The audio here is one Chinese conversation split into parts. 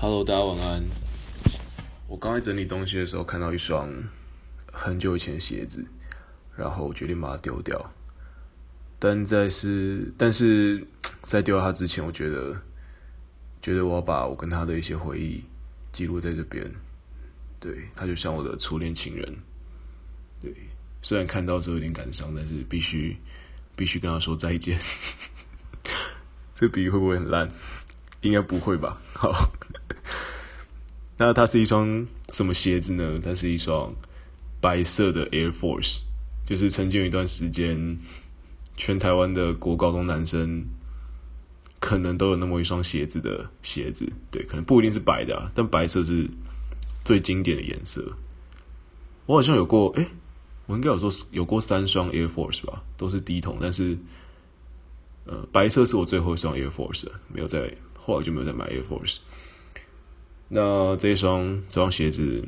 Hello，大家晚安。我刚才整理东西的时候，看到一双很久以前的鞋子，然后我决定把它丢掉。但在是，但是在丢掉它之前，我觉得，觉得我要把我跟他的一些回忆记录在这边。对，他就像我的初恋情人。对，虽然看到之后有点感伤，但是必须必须跟他说再见。这比喻会不会很烂？应该不会吧。好，那它是一双什么鞋子呢？它是一双白色的 Air Force，就是曾经有一段时间，全台湾的国高中男生可能都有那么一双鞋子的鞋子。对，可能不一定是白的啊，但白色是最经典的颜色。我好像有过，诶，我应该有说有过三双 Air Force 吧，都是低筒，但是。呃，白色是我最后一双 Air Force，没有再，后来就没有再买 Air Force。那这一双这双鞋子，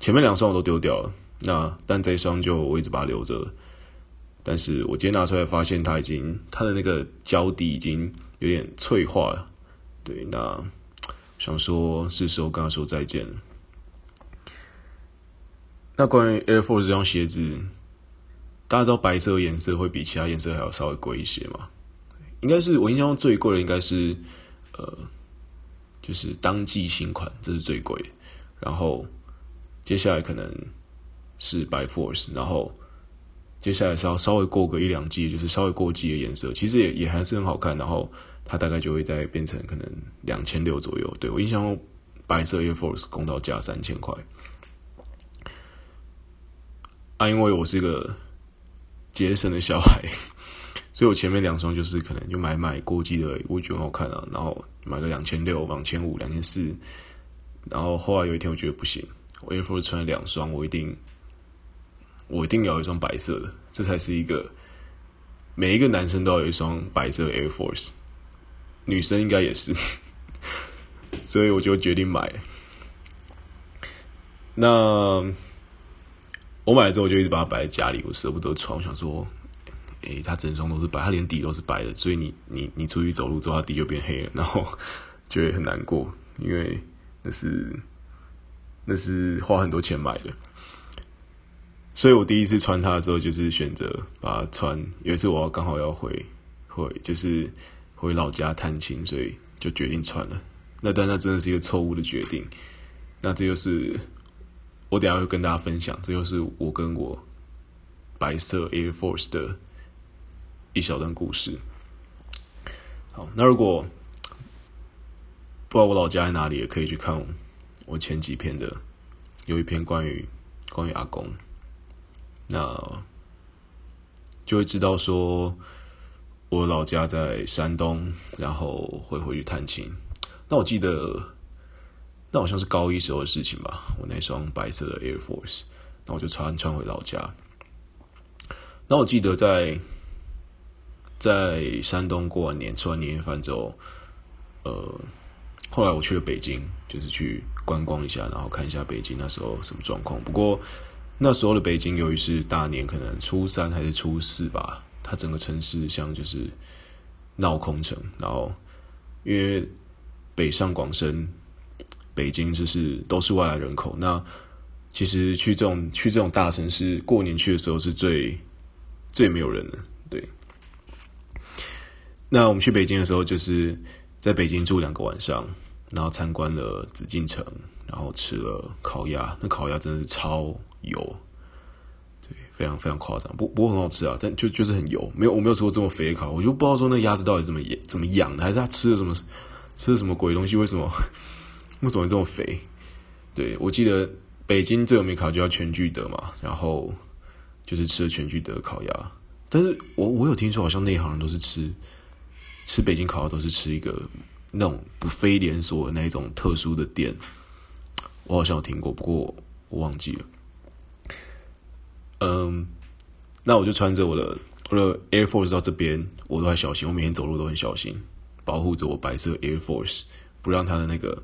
前面两双我都丢掉了，那但这一双就我一直把它留着。但是我今天拿出来发现，它已经它的那个胶底已经有点脆化了。对，那想说是时候跟他说再见了。那关于 Air Force 这双鞋子，大家知道白色颜色会比其他颜色还要稍微贵一些吗？应该是我印象中最贵的，应该是呃，就是当季新款，这是最贵。然后接下来可能是白 Force，然后接下来是要稍微过个一两季，就是稍微过季的颜色，其实也也还是很好看。然后它大概就会再变成可能两千六左右。对，我印象中白色 Air Force 公道价三千块。啊，因为我是一个节省的小孩。所以我前面两双就是可能就买买过季的，我觉得很好看啊，然后买个两千六、两千五、两千四，然后后来有一天我觉得不行，我 Air Force 穿了两双，我一定，我一定要有一双白色的，这才是一个每一个男生都要有一双白色的 Air Force，女生应该也是，所以我就决定买。那我买了之后，我就一直把它摆在家里，我舍不得穿，我想说。诶，它整双都是白，它连底都是白的，所以你你你出去走路之后，它底就变黑了，然后 就会很难过，因为那是那是花很多钱买的。所以我第一次穿它的时候，就是选择把它穿。有一次我刚好要回回，就是回老家探亲，所以就决定穿了。那但那真的是一个错误的决定。那这就是我等下会跟大家分享，这就是我跟我白色 Air Force 的。一小段故事。好，那如果不知道我老家在哪里，也可以去看我前几篇的，有一篇关于关于阿公，那就会知道说我老家在山东，然后会回去探亲。那我记得那好像是高一时候的事情吧，我那双白色的 Air Force，那我就穿穿回老家。那我记得在。在山东过完年，吃完年夜饭之后，呃，后来我去了北京，就是去观光一下，然后看一下北京那时候什么状况。不过那时候的北京，由于是大年，可能初三还是初四吧，它整个城市像就是闹空城。然后因为北上广深，北京就是都是外来人口，那其实去这种去这种大城市过年去的时候，是最最没有人的，对。那我们去北京的时候，就是在北京住两个晚上，然后参观了紫禁城，然后吃了烤鸭。那烤鸭真的是超油，对，非常非常夸张。不不过很好吃啊，但就就是很油，没有我没有吃过这么肥的烤，我就不知道说那鸭子到底怎么怎么养的，还是他吃了什么吃了什么鬼东西？为什么 为什么会这么肥？对，我记得北京最有名烤就叫全聚德嘛，然后就是吃了全聚德烤鸭。但是我我有听说，好像内行人都是吃。吃北京烤鸭都是吃一个那种不非连锁的那一种特殊的店，我好像有听过，不过我忘记了。嗯，那我就穿着我的我的 Air Force 到这边，我都还小心，我每天走路都很小心，保护着我白色 Air Force，不让它的那个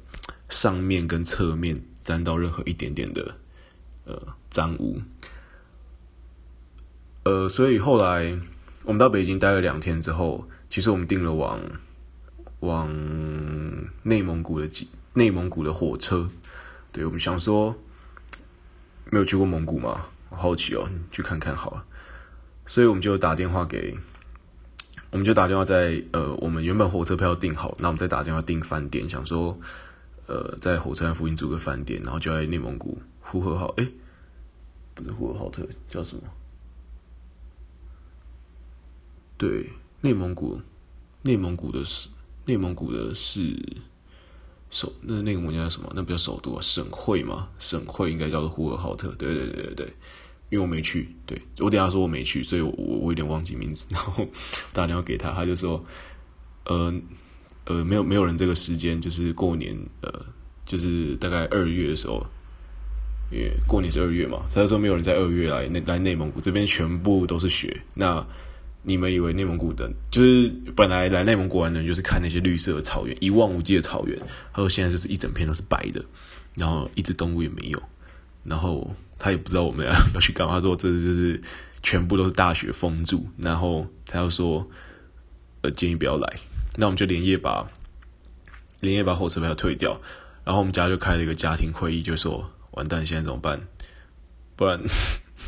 上面跟侧面沾到任何一点点的呃脏污。呃，所以后来我们到北京待了两天之后。其实我们订了往往内蒙古的机内蒙古的火车。对，我们想说，没有去过蒙古吗？我好奇哦，去看看好了。所以我们就打电话给，我们就打电话在呃，我们原本火车票订好，那我们再打电话订饭店，想说呃，在火车站附近租个饭店，然后就在内蒙古呼和浩，哎，不是呼和浩特，叫什么？对，内蒙古，内蒙古的是内蒙古的是首，那那个国家叫什么？那不叫首都啊，省会嘛，省会应该叫做呼和浩特。对对对对对，因为我没去，对，我等下说我没去，所以我我我有点忘记名字。然后打电话给他，他就说，呃呃，没有没有人这个时间，就是过年，呃，就是大概二月的时候，因为过年是二月嘛，他就说没有人在二月来内来内蒙古这边，全部都是雪。那你们以为内蒙古的，就是本来来内蒙古玩的人，就是看那些绿色的草原，一望无际的草原。他说现在就是一整片都是白的，然后一只动物也没有。然后他也不知道我们要 要去干嘛。他说这就是全部都是大雪封住。然后他又说，呃，建议不要来。那我们就连夜把连夜把火车票退掉。然后我们家就开了一个家庭会议，就说完蛋，现在怎么办？不然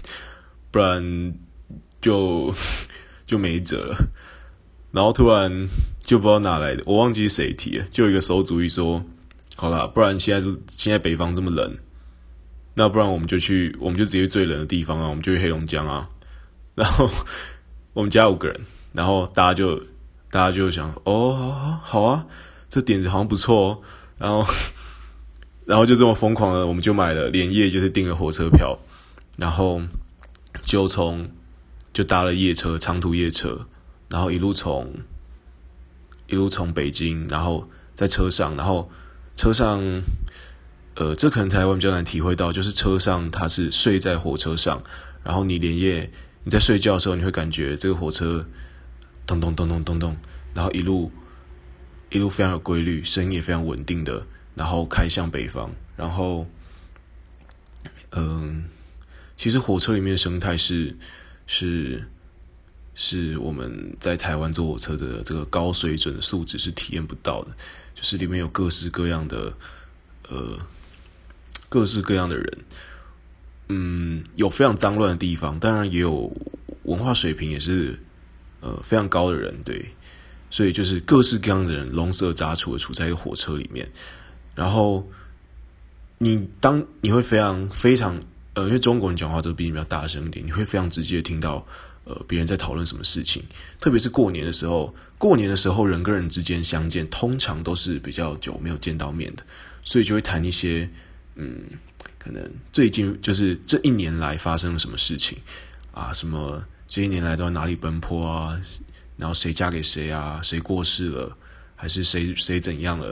不然就。就没辙了，然后突然就不知道哪来的，我忘记谁提了，就有一个馊主意说：“好啦，不然现在是现在北方这么冷，那不然我们就去，我们就直接最冷的地方啊，我们就去黑龙江啊。”然后我们家五个人，然后大家就大家就想：“哦，好啊，好啊，这点子好像不错哦。”然后 然后就这么疯狂的，我们就买了连夜就是订了火车票，然后就从。就搭了夜车，长途夜车，然后一路从一路从北京，然后在车上，然后车上，呃，这可能台湾比较难体会到，就是车上它是睡在火车上，然后你连夜你在睡觉的时候，你会感觉这个火车咚咚咚咚咚咚，然后一路一路非常有规律，声音也非常稳定的，然后开向北方，然后，嗯、其实火车里面的生态是。是，是我们在台湾坐火车的这个高水准的素质是体验不到的，就是里面有各式各样的，呃，各式各样的人，嗯，有非常脏乱的地方，当然也有文化水平也是呃非常高的人，对，所以就是各式各样的人龙蛇杂处的处在一个火车里面，然后你当你会非常非常。呃，因为中国人讲话都比你比较大声一点，你会非常直接的听到，呃，别人在讨论什么事情。特别是过年的时候，过年的时候人跟人之间相见，通常都是比较久没有见到面的，所以就会谈一些，嗯，可能最近就是这一年来发生了什么事情啊，什么这一年来都在哪里奔波啊，然后谁嫁给谁啊，谁过世了，还是谁谁怎样了，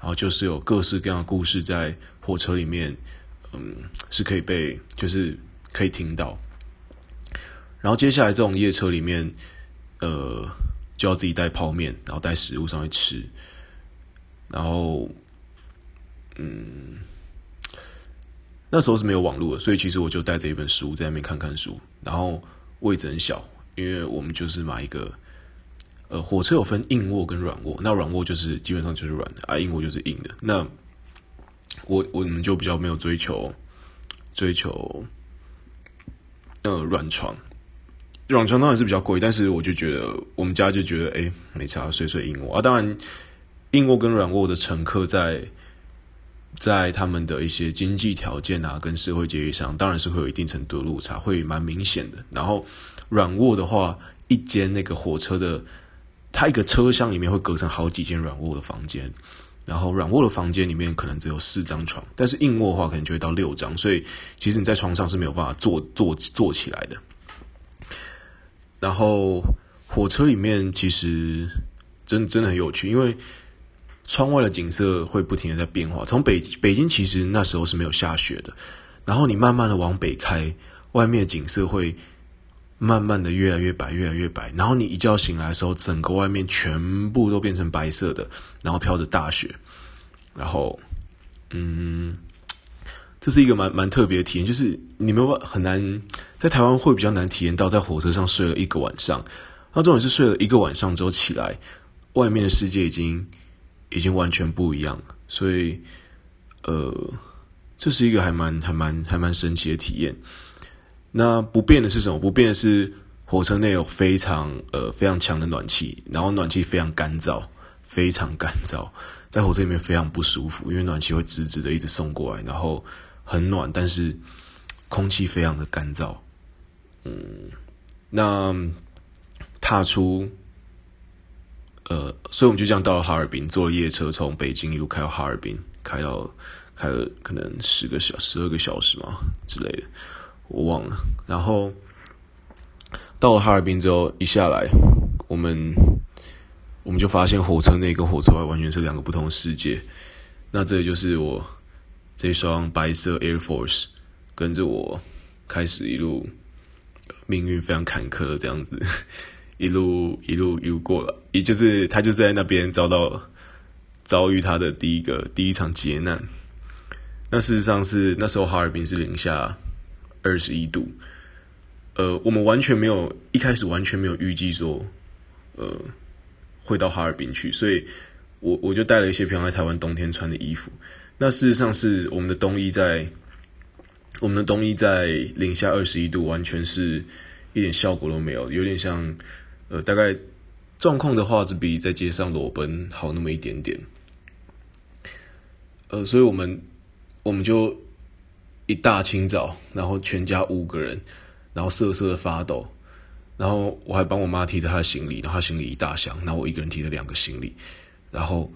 然后就是有各式各样的故事在火车里面。嗯，是可以被，就是可以听到。然后接下来这种夜车里面，呃，就要自己带泡面，然后带食物上去吃。然后，嗯，那时候是没有网络的，所以其实我就带着一本书在那边看看书。然后位置很小，因为我们就是买一个，呃，火车有分硬卧跟软卧，那软卧就是基本上就是软的，啊，硬卧就是硬的。那我我们就比较没有追求追求呃软床，软床当然是比较贵，但是我就觉得我们家就觉得哎没差，睡睡硬卧啊。当然硬卧跟软卧的乘客在在他们的一些经济条件啊跟社会阶级上，当然是会有一定程度的落差，会蛮明显的。然后软卧的话，一间那个火车的，它一个车厢里面会隔成好几间软卧的房间。然后软卧的房间里面可能只有四张床，但是硬卧的话可能就会到六张，所以其实你在床上是没有办法坐坐坐起来的。然后火车里面其实真真的很有趣，因为窗外的景色会不停的在变化。从北北京其实那时候是没有下雪的，然后你慢慢的往北开，外面的景色会。慢慢的越来越白，越来越白，然后你一觉醒来的时候，整个外面全部都变成白色的，然后飘着大雪，然后，嗯，这是一个蛮蛮特别的体验，就是你们很难在台湾会比较难体验到，在火车上睡了一个晚上，那重点是睡了一个晚上之后起来，外面的世界已经已经完全不一样了，所以呃，这是一个还蛮还蛮还蛮神奇的体验。那不变的是什么？不变的是火车内有非常呃非常强的暖气，然后暖气非常干燥，非常干燥，在火车里面非常不舒服，因为暖气会直直的一直送过来，然后很暖，但是空气非常的干燥。嗯，那踏出呃，所以我们就这样到了哈尔滨，坐了夜车从北京一路开到哈尔滨，开到开了可能十个小十二个小时嘛之类的。我忘了，然后到了哈尔滨之后，一下来，我们我们就发现火车内跟火车外完全是两个不同的世界。那这就是我这双白色 Air Force 跟着我开始一路命运非常坎坷的这样子，一路一路一路过了，也就是他就是在那边遭到遭遇他的第一个第一场劫难。那事实上是那时候哈尔滨是零下。二十一度，呃，我们完全没有一开始完全没有预计说，呃，会到哈尔滨去，所以我我就带了一些平常在台湾冬天穿的衣服。那事实上是我们的冬衣在我们的冬衣在零下二十一度，完全是一点效果都没有，有点像呃，大概状况的话，只比在街上裸奔好那么一点点。呃，所以我们我们就。一大清早，然后全家五个人，然后瑟瑟的发抖，然后我还帮我妈提着她的行李，然后她行李一大箱，然后我一个人提着两个行李，然后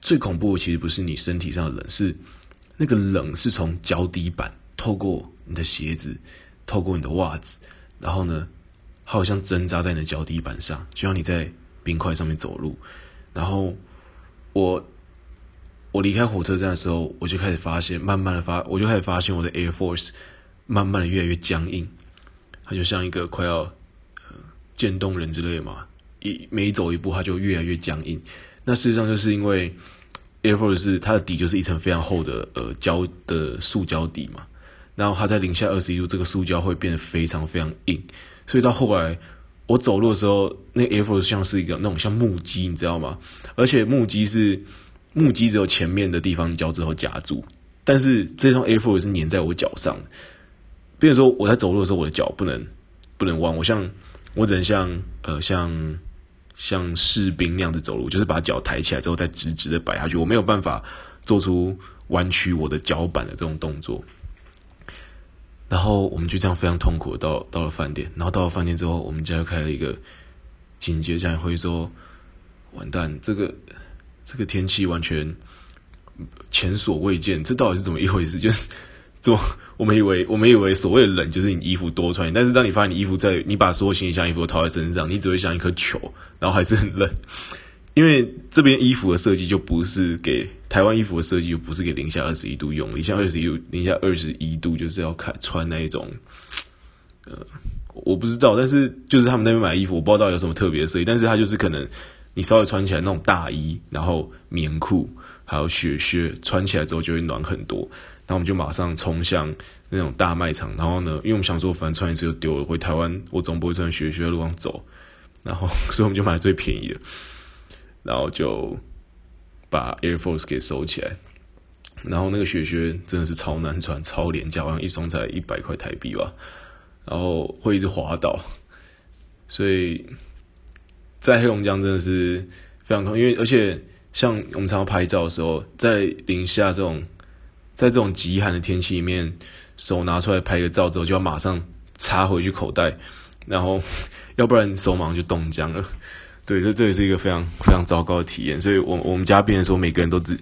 最恐怖的其实不是你身体上的冷，是那个冷是从脚底板透过你的鞋子，透过你的袜子，然后呢，好像针扎在你的脚底板上，就像你在冰块上面走路，然后我。我离开火车站的时候，我就开始发现，慢慢的发，我就开始发现我的 Air Force 慢慢的越来越僵硬，它就像一个快要呃渐冻人之类嘛，一每走一步，它就越来越僵硬。那事实上就是因为 Air Force 是它的底就是一层非常厚的呃胶的塑胶底嘛，然后它在零下二十一度，这个塑胶会变得非常非常硬，所以到后来我走路的时候，那 Air Force 像是一个那种像木屐，你知道吗？而且木屐是。木屐只有前面的地方脚趾头夹住，但是这双 Air Force 是粘在我脚上。比如说我在走路的时候，我的脚不能不能弯，我像我只能像呃像像士兵那样子走路，就是把脚抬起来之后再直直的摆下去，我没有办法做出弯曲我的脚板的这种动作。然后我们就这样非常痛苦的到到了饭店，然后到了饭店之后，我们家又开了一个紧急的会，说完蛋这个。这个天气完全前所未见，这到底是怎么一回事？就是，怎么我们以为我们以为所谓的冷就是你衣服多穿，但是当你发现你衣服在你把所有行李箱衣服都套在身上，你只会像一颗球，然后还是很冷。因为这边衣服的设计就不是给台湾衣服的设计，就不是给零下二十一度用。零下二十一，零下二十一度就是要看穿那一种，呃，我不知道，但是就是他们那边买衣服，我不知道有什么特别的设计，但是它就是可能。你稍微穿起来那种大衣，然后棉裤，还有雪靴，穿起来之后就会暖很多。然后我们就马上冲向那种大卖场。然后呢，因为我们想说，反正穿一次就丢了，回台湾我总不会穿雪靴在路上走。然后，所以我们就买最便宜的，然后就把 Air Force 给收起来。然后那个雪靴真的是超难穿，超廉价，好像一双才一百块台币吧。然后会一直滑倒，所以。在黑龙江真的是非常痛，因为而且像我们常常拍照的时候，在零下这种，在这种极寒的天气里面，手拿出来拍个照之后，就要马上插回去口袋，然后 要不然手马上就冻僵了。对，这这也是一个非常非常糟糕的体验。所以我，我我们家变的时候，每个人都只，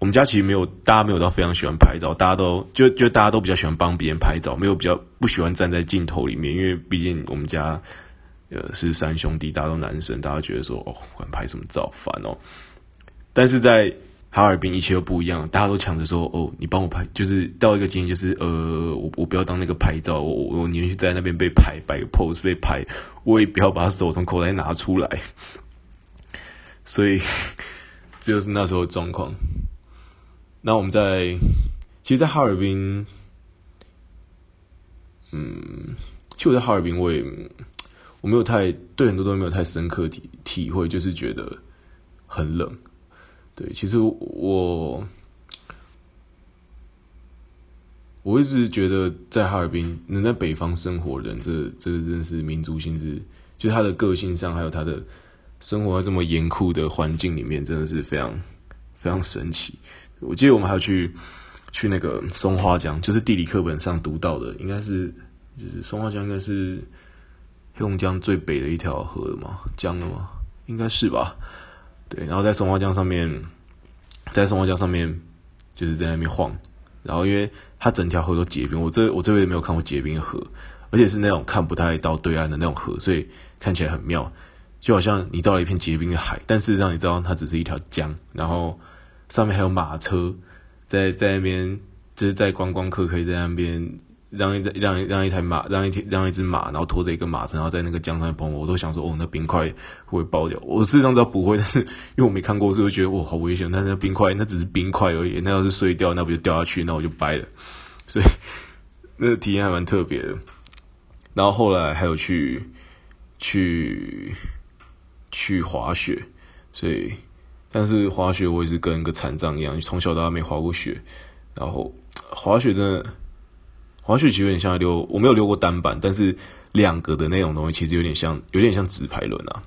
我们家其实没有，大家没有到非常喜欢拍照，大家都就就大家都比较喜欢帮别人拍照，没有比较不喜欢站在镜头里面，因为毕竟我们家。是三兄弟，大家都男生，大家觉得说，哦，管拍什么照，烦哦。但是在哈尔滨，一切都不一样，大家都抢着说，哦，你帮我拍，就是到一个经验，就是呃，我我不要当那个拍照，我我宁愿去在那边被拍，摆个 pose 被拍，我也不要把手从口袋拿出来。所以这就是那时候的状况。那我们在，其实，在哈尔滨，嗯，其实我在哈尔滨，我也。我没有太对很多东西没有太深刻体体会，就是觉得很冷。对，其实我我一直觉得在哈尔滨能在北方生活的人，这这个真的是民族性是，就他的个性上，还有他的生活在这么严酷的环境里面，真的是非常非常神奇。我记得我们还要去去那个松花江，就是地理课本上读到的，应该是就是松花江应该是黑龙江最北的一条河了吗？江了吗？应该是吧。对，然后在松花江上面，在松花江上面就是在那边晃，然后因为它整条河都结冰，我这我这辈子没有看过结冰的河，而且是那种看不太到对岸的那种河，所以看起来很妙，就好像你到了一片结冰的海，但事实上你知道它只是一条江，然后上面还有马车在在那边，就是在观光客可以在那边。让一让一让一台马，让一让一只马，然后拖着一个马车，然后在那个江上面跑，我都想说，哦，那冰块会会爆掉？我事实上知道不会，但是因为我没看过，所以我觉得哇，好危险。但那冰块，那只是冰块而已，那要是碎掉，那不就掉下去，那我就掰了。所以那个体验还蛮特别的。然后后来还有去去去滑雪，所以但是滑雪我也是跟一个残障一样，从小到大没滑过雪。然后滑雪真的。滑雪其实有点像溜，我没有溜过单板，但是两个的那种东西其实有点像，有点像直排轮啊。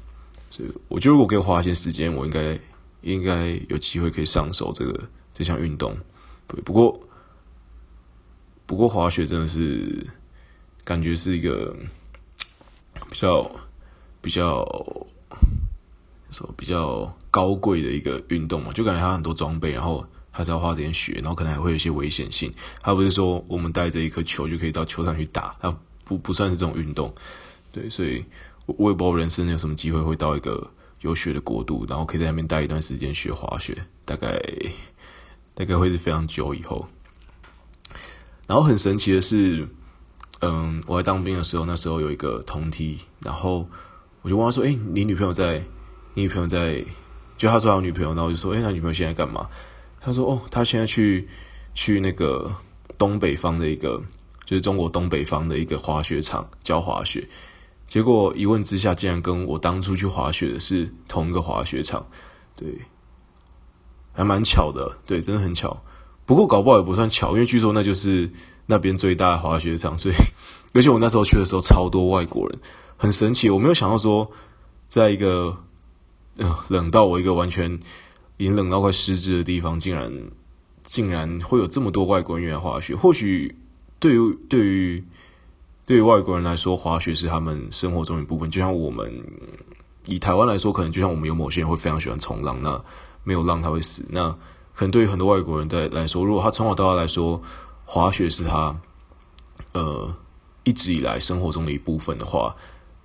所以我觉得如果给我花一些时间，我应该应该有机会可以上手这个这项运动。对，不过不过滑雪真的是感觉是一个比较比较说比较高贵的一个运动嘛，就感觉它很多装备，然后。还是要花点雪，然后可能还会有一些危险性。它不是说我们带着一颗球就可以到球场去打，它不不算是这种运动。对，所以我也不知道人生有什么机会会到一个有雪的国度，然后可以在那边待一段时间学滑雪。大概大概会是非常久以后。然后很神奇的是，嗯，我在当兵的时候，那时候有一个同梯，然后我就问他说：“哎，你女朋友在？你女朋友在？”就他说他女朋友，然后我就说：“哎，那女朋友现在干嘛？”他说：“哦，他现在去去那个东北方的一个，就是中国东北方的一个滑雪场教滑雪。结果一问之下，竟然跟我当初去滑雪的是同一个滑雪场，对，还蛮巧的，对，真的很巧。不过搞不好也不算巧，因为据说那就是那边最大的滑雪场，所以 而且我那时候去的时候超多外国人，很神奇。我没有想到说，在一个嗯、冷到我一个完全。”已经冷到快失智的地方，竟然竟然会有这么多外国人愿意滑雪。或许对于对于对于外国人来说，滑雪是他们生活中一部分。就像我们以台湾来说，可能就像我们有某些人会非常喜欢冲浪，那没有浪他会死。那可能对于很多外国人在来说，如果他从小到大来说，滑雪是他呃一直以来生活中的一部分的话，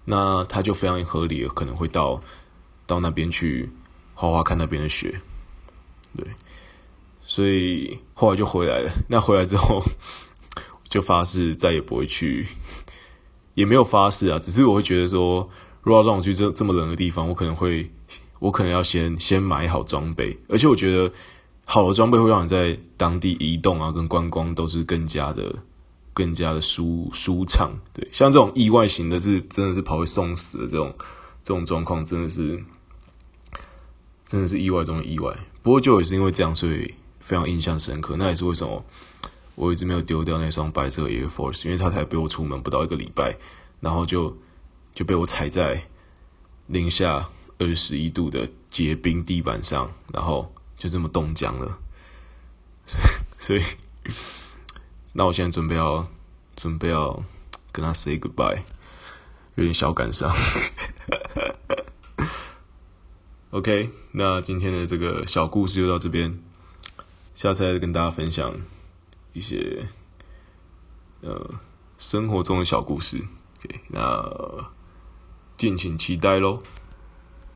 那他就非常合理的可能会到到那边去。滑滑看那边的雪，对，所以后来就回来了。那回来之后，就发誓再也不会去，也没有发誓啊。只是我会觉得说，如果让我去这这么冷的地方，我可能会，我可能要先先买好装备。而且我觉得，好的装备会让你在当地移动啊，跟观光都是更加的、更加的舒舒畅。对，像这种意外型的，是真的是跑会送死的这种这种状况，真的是。真的是意外中的意外，不过就也是因为这样，所以非常印象深刻。那也是为什么我一直没有丢掉那双白色 Air Force，因为它才背我出门不到一个礼拜，然后就就被我踩在零下二十一度的结冰地板上，然后就这么冻僵了。所以，那我现在准备要准备要跟他 say goodbye，有点小感伤。OK，那今天的这个小故事就到这边，下次再跟大家分享一些呃生活中的小故事。OK，那敬请期待喽。